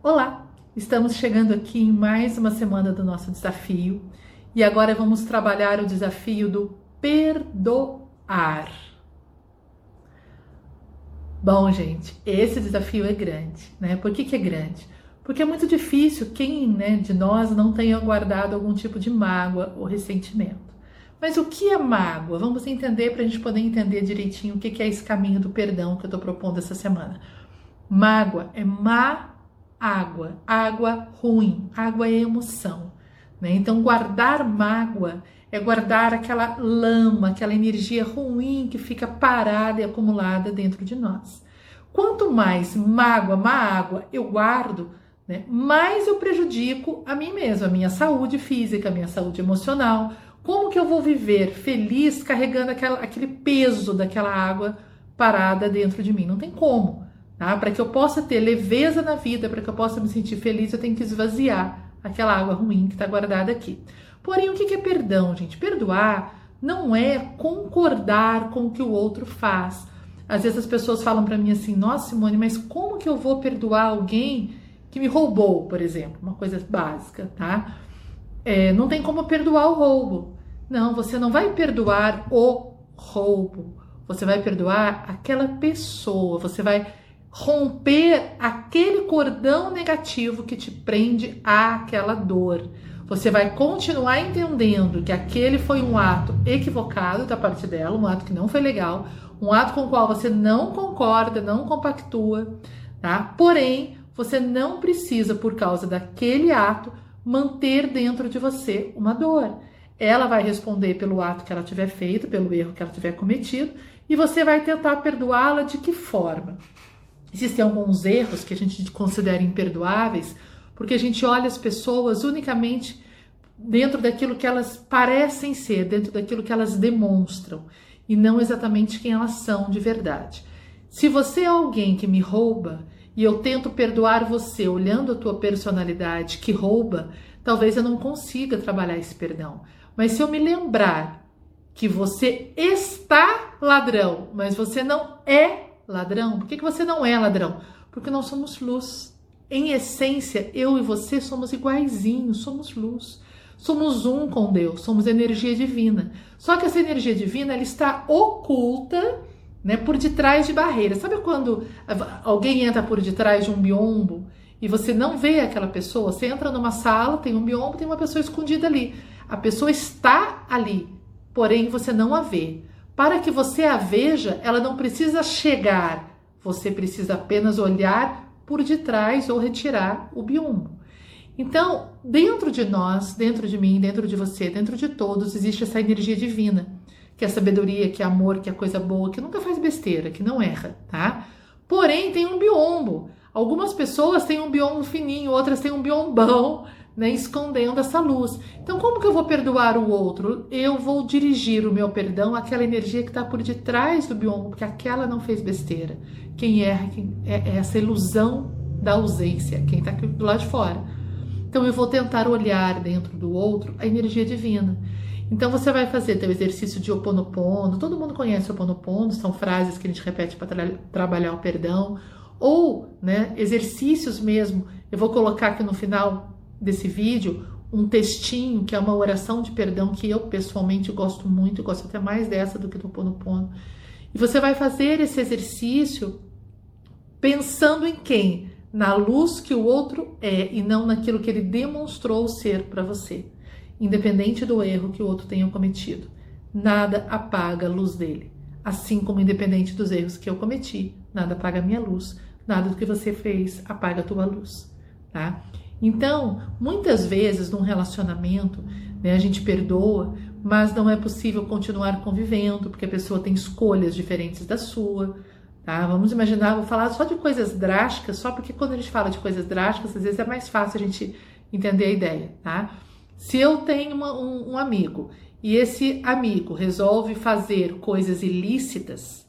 Olá! Estamos chegando aqui em mais uma semana do nosso desafio e agora vamos trabalhar o desafio do perdoar. Bom, gente, esse desafio é grande, né? Por que, que é grande? Porque é muito difícil quem né, de nós não tenha guardado algum tipo de mágoa ou ressentimento. Mas o que é mágoa? Vamos entender para a gente poder entender direitinho o que, que é esse caminho do perdão que eu estou propondo essa semana. Mágoa é má água, água ruim, água é emoção. Né? Então, guardar mágoa é guardar aquela lama, aquela energia ruim que fica parada e acumulada dentro de nós. Quanto mais mágoa, má água eu guardo, né, mais eu prejudico a mim mesmo, a minha saúde física, a minha saúde emocional. Como que eu vou viver feliz carregando aquela, aquele peso daquela água parada dentro de mim? Não tem como. Tá? Para que eu possa ter leveza na vida, para que eu possa me sentir feliz, eu tenho que esvaziar aquela água ruim que está guardada aqui. Porém, o que é perdão, gente? Perdoar não é concordar com o que o outro faz. Às vezes as pessoas falam para mim assim: Nossa, Simone, mas como que eu vou perdoar alguém que me roubou, por exemplo? Uma coisa básica, tá? É, não tem como perdoar o roubo. Não, você não vai perdoar o roubo. Você vai perdoar aquela pessoa. Você vai romper aquele cordão negativo que te prende àquela dor. Você vai continuar entendendo que aquele foi um ato equivocado da parte dela, um ato que não foi legal, um ato com o qual você não concorda, não compactua, tá? Porém, você não precisa, por causa daquele ato, manter dentro de você uma dor. Ela vai responder pelo ato que ela tiver feito, pelo erro que ela tiver cometido, e você vai tentar perdoá-la de que forma? Existem alguns erros que a gente considera imperdoáveis, porque a gente olha as pessoas unicamente dentro daquilo que elas parecem ser, dentro daquilo que elas demonstram, e não exatamente quem elas são de verdade. Se você é alguém que me rouba e eu tento perdoar você olhando a tua personalidade que rouba, talvez eu não consiga trabalhar esse perdão. Mas se eu me lembrar que você está ladrão, mas você não é ladrão? Por que, que você não é ladrão? Porque nós somos luz. Em essência, eu e você somos iguaizinhos, somos luz. Somos um com Deus, somos energia divina. Só que essa energia divina ela está oculta né, por detrás de barreiras. Sabe quando alguém entra por detrás de um biombo e você não vê aquela pessoa? Você entra numa sala, tem um biombo, tem uma pessoa escondida ali. A pessoa está ali, porém você não a vê. Para que você a veja, ela não precisa chegar, você precisa apenas olhar por detrás ou retirar o biombo. Então, dentro de nós, dentro de mim, dentro de você, dentro de todos, existe essa energia divina, que é sabedoria, que é amor, que é coisa boa, que nunca faz besteira, que não erra, tá? Porém, tem um biombo. Algumas pessoas têm um biombo fininho, outras têm um biombão, né, escondendo essa luz. Então, como que eu vou perdoar o outro? Eu vou dirigir o meu perdão àquela energia que está por detrás do biombo, porque aquela não fez besteira. Quem erra é, é essa ilusão da ausência, quem está do lado de fora. Então, eu vou tentar olhar dentro do outro a energia divina. Então, você vai fazer teu exercício de oponopono. Todo mundo conhece o oponopono, são frases que a gente repete para tra trabalhar o perdão. Ou, né, exercícios mesmo. Eu vou colocar aqui no final desse vídeo um textinho que é uma oração de perdão que eu pessoalmente gosto muito, gosto até mais dessa do que do Pono Pono. E você vai fazer esse exercício pensando em quem? Na luz que o outro é e não naquilo que ele demonstrou ser para você, independente do erro que o outro tenha cometido. Nada apaga a luz dele. Assim como independente dos erros que eu cometi, nada apaga a minha luz, nada do que você fez apaga a tua luz, tá? Então, muitas vezes num relacionamento, né, a gente perdoa, mas não é possível continuar convivendo, porque a pessoa tem escolhas diferentes da sua. Tá? Vamos imaginar, vou falar só de coisas drásticas, só porque quando a gente fala de coisas drásticas, às vezes é mais fácil a gente entender a ideia. Tá? Se eu tenho uma, um, um amigo e esse amigo resolve fazer coisas ilícitas,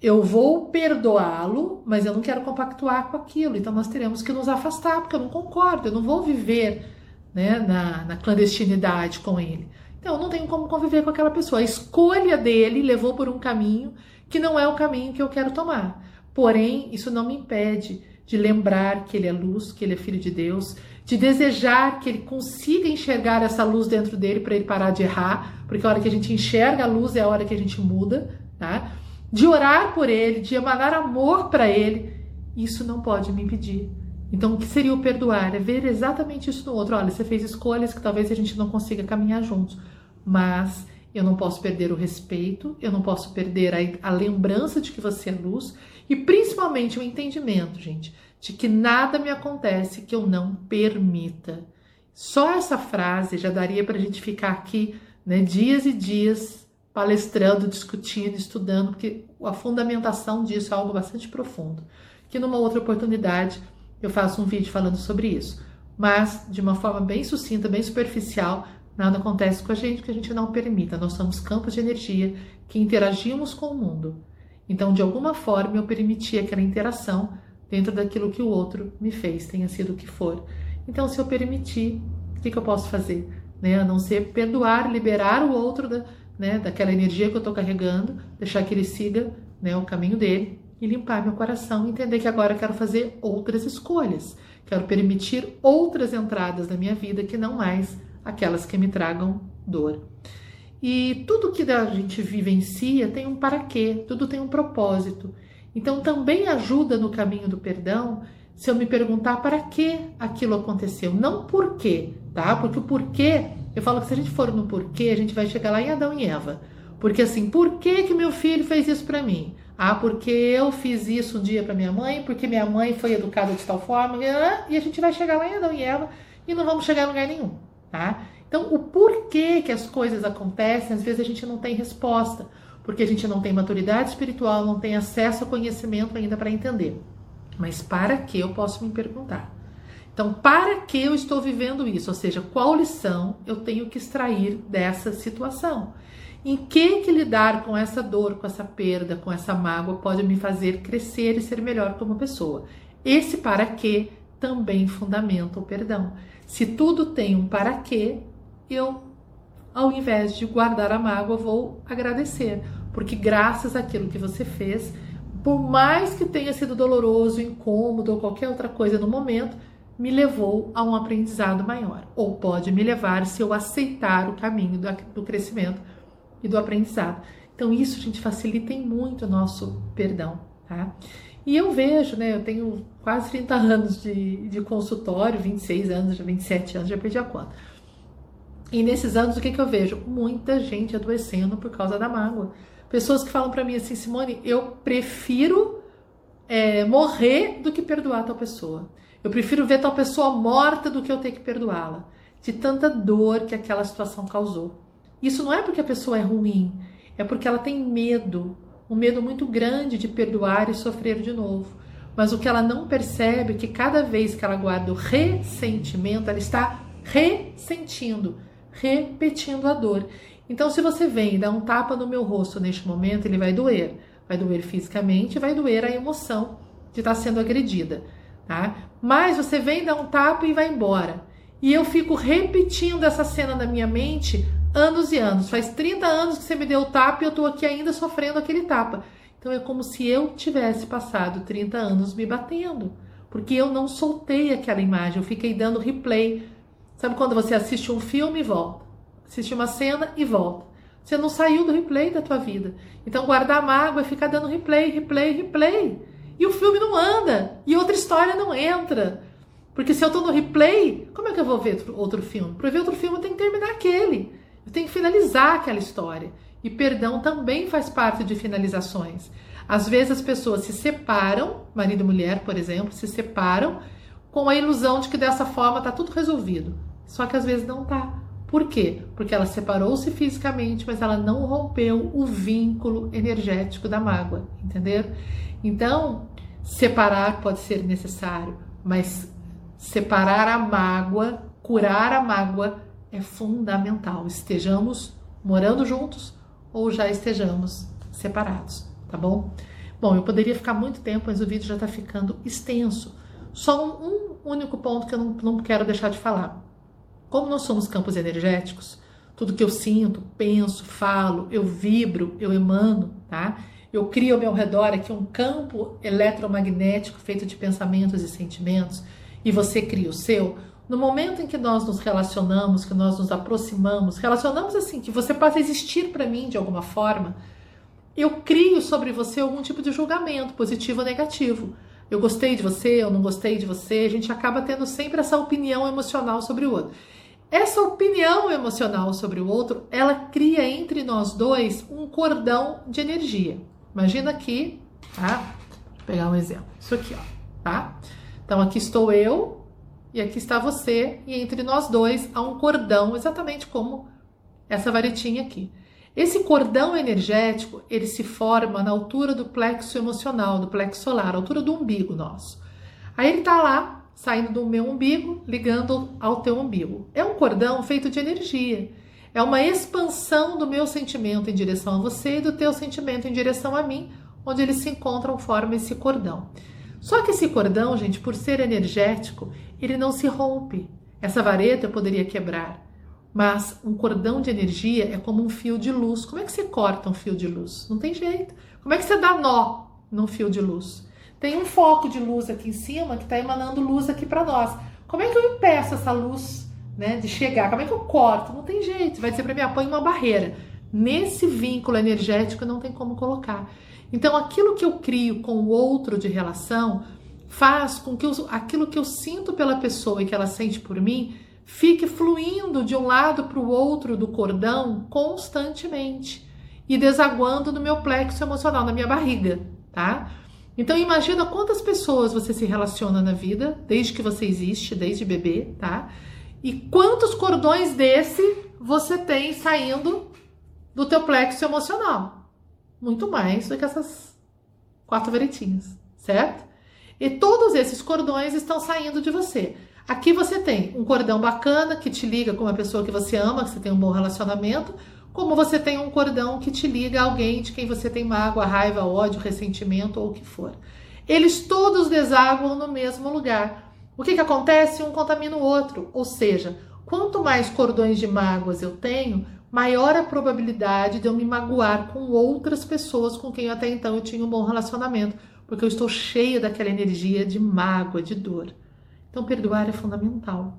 eu vou perdoá-lo, mas eu não quero compactuar com aquilo. Então nós teremos que nos afastar, porque eu não concordo, eu não vou viver né, na, na clandestinidade com ele. Então eu não tenho como conviver com aquela pessoa. A escolha dele levou por um caminho que não é o caminho que eu quero tomar. Porém, isso não me impede de lembrar que ele é luz, que ele é filho de Deus, de desejar que ele consiga enxergar essa luz dentro dele para ele parar de errar, porque a hora que a gente enxerga a luz é a hora que a gente muda, tá? De orar por ele, de emanar amor para ele, isso não pode me impedir. Então, o que seria o perdoar? É ver exatamente isso no outro. Olha, você fez escolhas que talvez a gente não consiga caminhar juntos, mas eu não posso perder o respeito, eu não posso perder a, a lembrança de que você é luz e principalmente o entendimento, gente, de que nada me acontece que eu não permita. Só essa frase já daria para a gente ficar aqui né, dias e dias palestrando, discutindo, estudando, porque a fundamentação disso é algo bastante profundo. Que numa outra oportunidade eu faço um vídeo falando sobre isso. Mas de uma forma bem sucinta, bem superficial, nada acontece com a gente que a gente não permita. Nós somos campos de energia que interagimos com o mundo. Então, de alguma forma, eu permiti aquela interação dentro daquilo que o outro me fez, tenha sido o que for. Então, se eu permitir, o que, que eu posso fazer? Né? A não ser perdoar, liberar o outro da, né, daquela energia que eu estou carregando, deixar que ele siga né, o caminho dele e limpar meu coração, entender que agora eu quero fazer outras escolhas, quero permitir outras entradas na minha vida que não mais aquelas que me tragam dor. E tudo que a gente vivencia tem um para quê, tudo tem um propósito. Então também ajuda no caminho do perdão se eu me perguntar para que aquilo aconteceu, não por quê, tá? Porque o porquê, eu falo que se a gente for no porquê, a gente vai chegar lá em Adão e Eva. Porque assim, por que que meu filho fez isso para mim? Ah, porque eu fiz isso um dia para minha mãe, porque minha mãe foi educada de tal forma, e a gente vai chegar lá em Adão e Eva e não vamos chegar a lugar nenhum, tá? Então, o porquê que as coisas acontecem, às vezes a gente não tem resposta, porque a gente não tem maturidade espiritual, não tem acesso ao conhecimento ainda para entender. Mas para que eu posso me perguntar? Então, para que eu estou vivendo isso? Ou seja, qual lição eu tenho que extrair dessa situação? Em que que lidar com essa dor, com essa perda, com essa mágoa pode me fazer crescer e ser melhor como pessoa? Esse para que também fundamenta o perdão. Se tudo tem um para que, eu, ao invés de guardar a mágoa, vou agradecer, porque graças àquilo que você fez, por mais que tenha sido doloroso, incômodo ou qualquer outra coisa no momento, me levou a um aprendizado maior, ou pode me levar se eu aceitar o caminho do crescimento e do aprendizado. Então, isso, gente, facilita muito o nosso perdão, tá? E eu vejo, né, eu tenho quase 30 anos de, de consultório, 26 anos, já 27 anos, já perdi a conta. E nesses anos, o que, que eu vejo? Muita gente adoecendo por causa da mágoa. Pessoas que falam para mim assim, Simone, eu prefiro é, morrer do que perdoar tal pessoa. Eu prefiro ver tal pessoa morta do que eu ter que perdoá-la. De tanta dor que aquela situação causou. Isso não é porque a pessoa é ruim, é porque ela tem medo, um medo muito grande de perdoar e sofrer de novo. Mas o que ela não percebe é que cada vez que ela guarda o ressentimento, ela está ressentindo repetindo a dor. Então, se você vem e dá um tapa no meu rosto neste momento, ele vai doer. Vai doer fisicamente, vai doer a emoção de estar sendo agredida, tá? Mas você vem, dá um tapa e vai embora. E eu fico repetindo essa cena na minha mente anos e anos. Faz 30 anos que você me deu o tapa e eu tô aqui ainda sofrendo aquele tapa. Então é como se eu tivesse passado 30 anos me batendo, porque eu não soltei aquela imagem, eu fiquei dando replay Sabe quando você assiste um filme e volta? Assiste uma cena e volta. Você não saiu do replay da tua vida. Então guardar mágoa é ficar dando replay, replay, replay. E o filme não anda. E outra história não entra. Porque se eu tô no replay, como é que eu vou ver outro filme? Para ver outro filme eu tenho que terminar aquele. Eu tenho que finalizar aquela história. E perdão também faz parte de finalizações. Às vezes as pessoas se separam, marido e mulher, por exemplo, se separam com a ilusão de que dessa forma tá tudo resolvido. Só que às vezes não tá. Por quê? Porque ela separou-se fisicamente, mas ela não rompeu o vínculo energético da mágoa, entender? Então, separar pode ser necessário, mas separar a mágoa, curar a mágoa é fundamental. Estejamos morando juntos ou já estejamos separados, tá bom? Bom, eu poderia ficar muito tempo, mas o vídeo já está ficando extenso. Só um, um único ponto que eu não, não quero deixar de falar. Como nós somos campos energéticos, tudo que eu sinto, penso, falo, eu vibro, eu emano, tá? eu crio ao meu redor aqui um campo eletromagnético feito de pensamentos e sentimentos, e você cria o seu, no momento em que nós nos relacionamos, que nós nos aproximamos, relacionamos assim, que você passa a existir para mim de alguma forma, eu crio sobre você algum tipo de julgamento, positivo ou negativo. Eu gostei de você, eu não gostei de você, a gente acaba tendo sempre essa opinião emocional sobre o outro. Essa opinião emocional sobre o outro, ela cria entre nós dois um cordão de energia. Imagina aqui, tá? Vou pegar um exemplo. Isso aqui, ó, tá? Então aqui estou eu e aqui está você, e entre nós dois há um cordão, exatamente como essa varetinha aqui. Esse cordão energético, ele se forma na altura do plexo emocional, do plexo solar, altura do umbigo nosso. Aí ele tá lá, saindo do meu umbigo, ligando ao teu umbigo. É um cordão feito de energia. É uma expansão do meu sentimento em direção a você e do teu sentimento em direção a mim, onde eles se encontram, formam esse cordão. Só que esse cordão, gente, por ser energético, ele não se rompe. Essa vareta eu poderia quebrar, mas um cordão de energia é como um fio de luz. Como é que você corta um fio de luz? Não tem jeito. Como é que você dá nó num fio de luz? Tem um foco de luz aqui em cima que está emanando luz aqui para nós. Como é que eu impeço essa luz né, de chegar? Como é que eu corto? Não tem jeito. Vai dizer para mim, ah, põe uma barreira. Nesse vínculo energético não tem como colocar. Então, aquilo que eu crio com o outro de relação faz com que eu, aquilo que eu sinto pela pessoa e que ela sente por mim fique fluindo de um lado para o outro do cordão constantemente e desaguando no meu plexo emocional, na minha barriga, tá? Então imagina quantas pessoas você se relaciona na vida, desde que você existe, desde bebê, tá? E quantos cordões desse você tem saindo do teu plexo emocional? Muito mais do que essas quatro veretinhas, certo? E todos esses cordões estão saindo de você. Aqui você tem um cordão bacana que te liga com uma pessoa que você ama, que você tem um bom relacionamento, como você tem um cordão que te liga a alguém de quem você tem mágoa, raiva, ódio, ressentimento ou o que for. Eles todos desaguam no mesmo lugar. O que, que acontece? Um contamina o outro. Ou seja, quanto mais cordões de mágoas eu tenho, maior a probabilidade de eu me magoar com outras pessoas com quem até então eu tinha um bom relacionamento porque eu estou cheia daquela energia de mágoa, de dor. Então, perdoar é fundamental.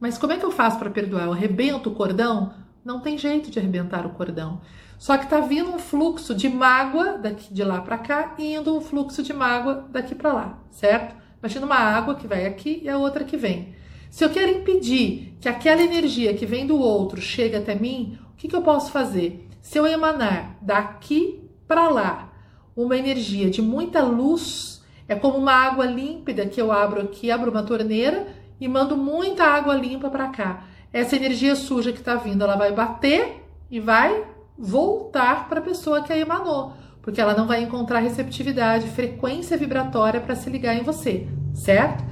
Mas como é que eu faço para perdoar? Eu arrebento o cordão? Não tem jeito de arrebentar o cordão. Só que tá vindo um fluxo de mágoa daqui de lá para cá e indo um fluxo de mágoa daqui para lá, certo? Imagina uma água que vai aqui e a outra que vem. Se eu quero impedir que aquela energia que vem do outro chegue até mim, o que, que eu posso fazer? Se eu emanar daqui para lá uma energia de muita luz, é como uma água límpida que eu abro aqui, abro uma torneira e mando muita água limpa para cá. Essa energia suja que está vindo, ela vai bater e vai voltar para a pessoa que a emanou, porque ela não vai encontrar receptividade, frequência vibratória para se ligar em você, certo?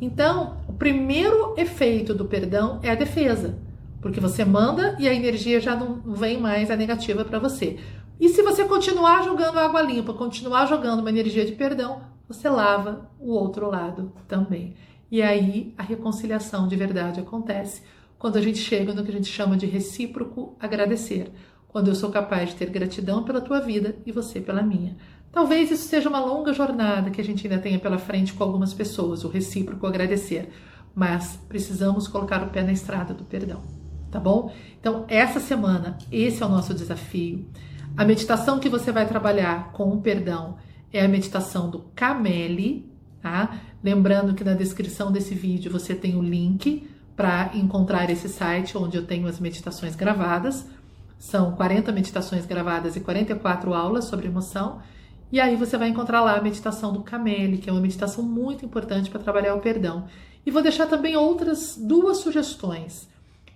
Então, o primeiro efeito do perdão é a defesa, porque você manda e a energia já não vem mais a negativa para você. E se você continuar jogando água limpa, continuar jogando uma energia de perdão, você lava o outro lado também. E aí a reconciliação de verdade acontece quando a gente chega no que a gente chama de recíproco agradecer. Quando eu sou capaz de ter gratidão pela tua vida e você pela minha. Talvez isso seja uma longa jornada que a gente ainda tenha pela frente com algumas pessoas, o recíproco agradecer. Mas precisamos colocar o pé na estrada do perdão, tá bom? Então, essa semana, esse é o nosso desafio. A meditação que você vai trabalhar com o perdão é a meditação do Cameli, tá? Lembrando que na descrição desse vídeo você tem o link para encontrar esse site onde eu tenho as meditações gravadas. São 40 meditações gravadas e 44 aulas sobre emoção. E aí você vai encontrar lá a meditação do Cameli, que é uma meditação muito importante para trabalhar o perdão. E vou deixar também outras duas sugestões.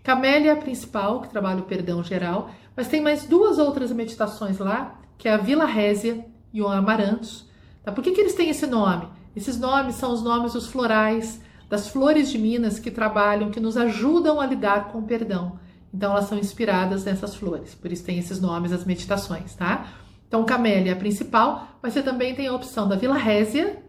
Cameli é a principal, que trabalha o perdão geral, mas tem mais duas outras meditações lá, que é a Vila Résia e o Amarantos. Tá? Por que, que eles têm esse nome? Esses nomes são os nomes dos florais, das flores de Minas que trabalham, que nos ajudam a lidar com o perdão. Então elas são inspiradas nessas flores, por isso tem esses nomes as meditações, tá? Então Camélia é a principal, mas você também tem a opção da Vila Résia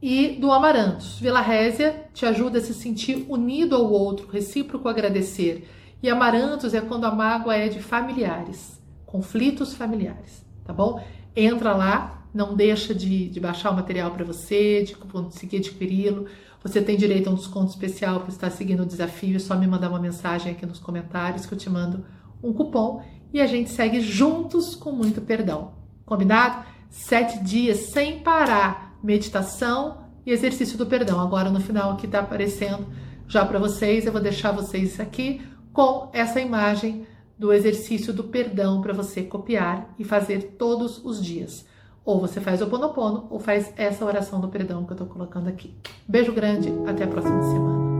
e do Amarantos. Vila Résia te ajuda a se sentir unido ao outro, recíproco agradecer. E amarantos é quando a mágoa é de familiares, conflitos familiares, tá bom? entra lá, não deixa de, de baixar o material para você, de conseguir adquiri-lo. Você tem direito a um desconto especial por estar seguindo o desafio. É só me mandar uma mensagem aqui nos comentários que eu te mando um cupom e a gente segue juntos com muito perdão. Combinado? Sete dias sem parar, meditação e exercício do perdão. Agora no final aqui está aparecendo já para vocês, eu vou deixar vocês aqui com essa imagem do exercício do perdão para você copiar e fazer todos os dias. Ou você faz o Ponopono ou faz essa oração do perdão que eu estou colocando aqui. Beijo grande, até a próxima semana.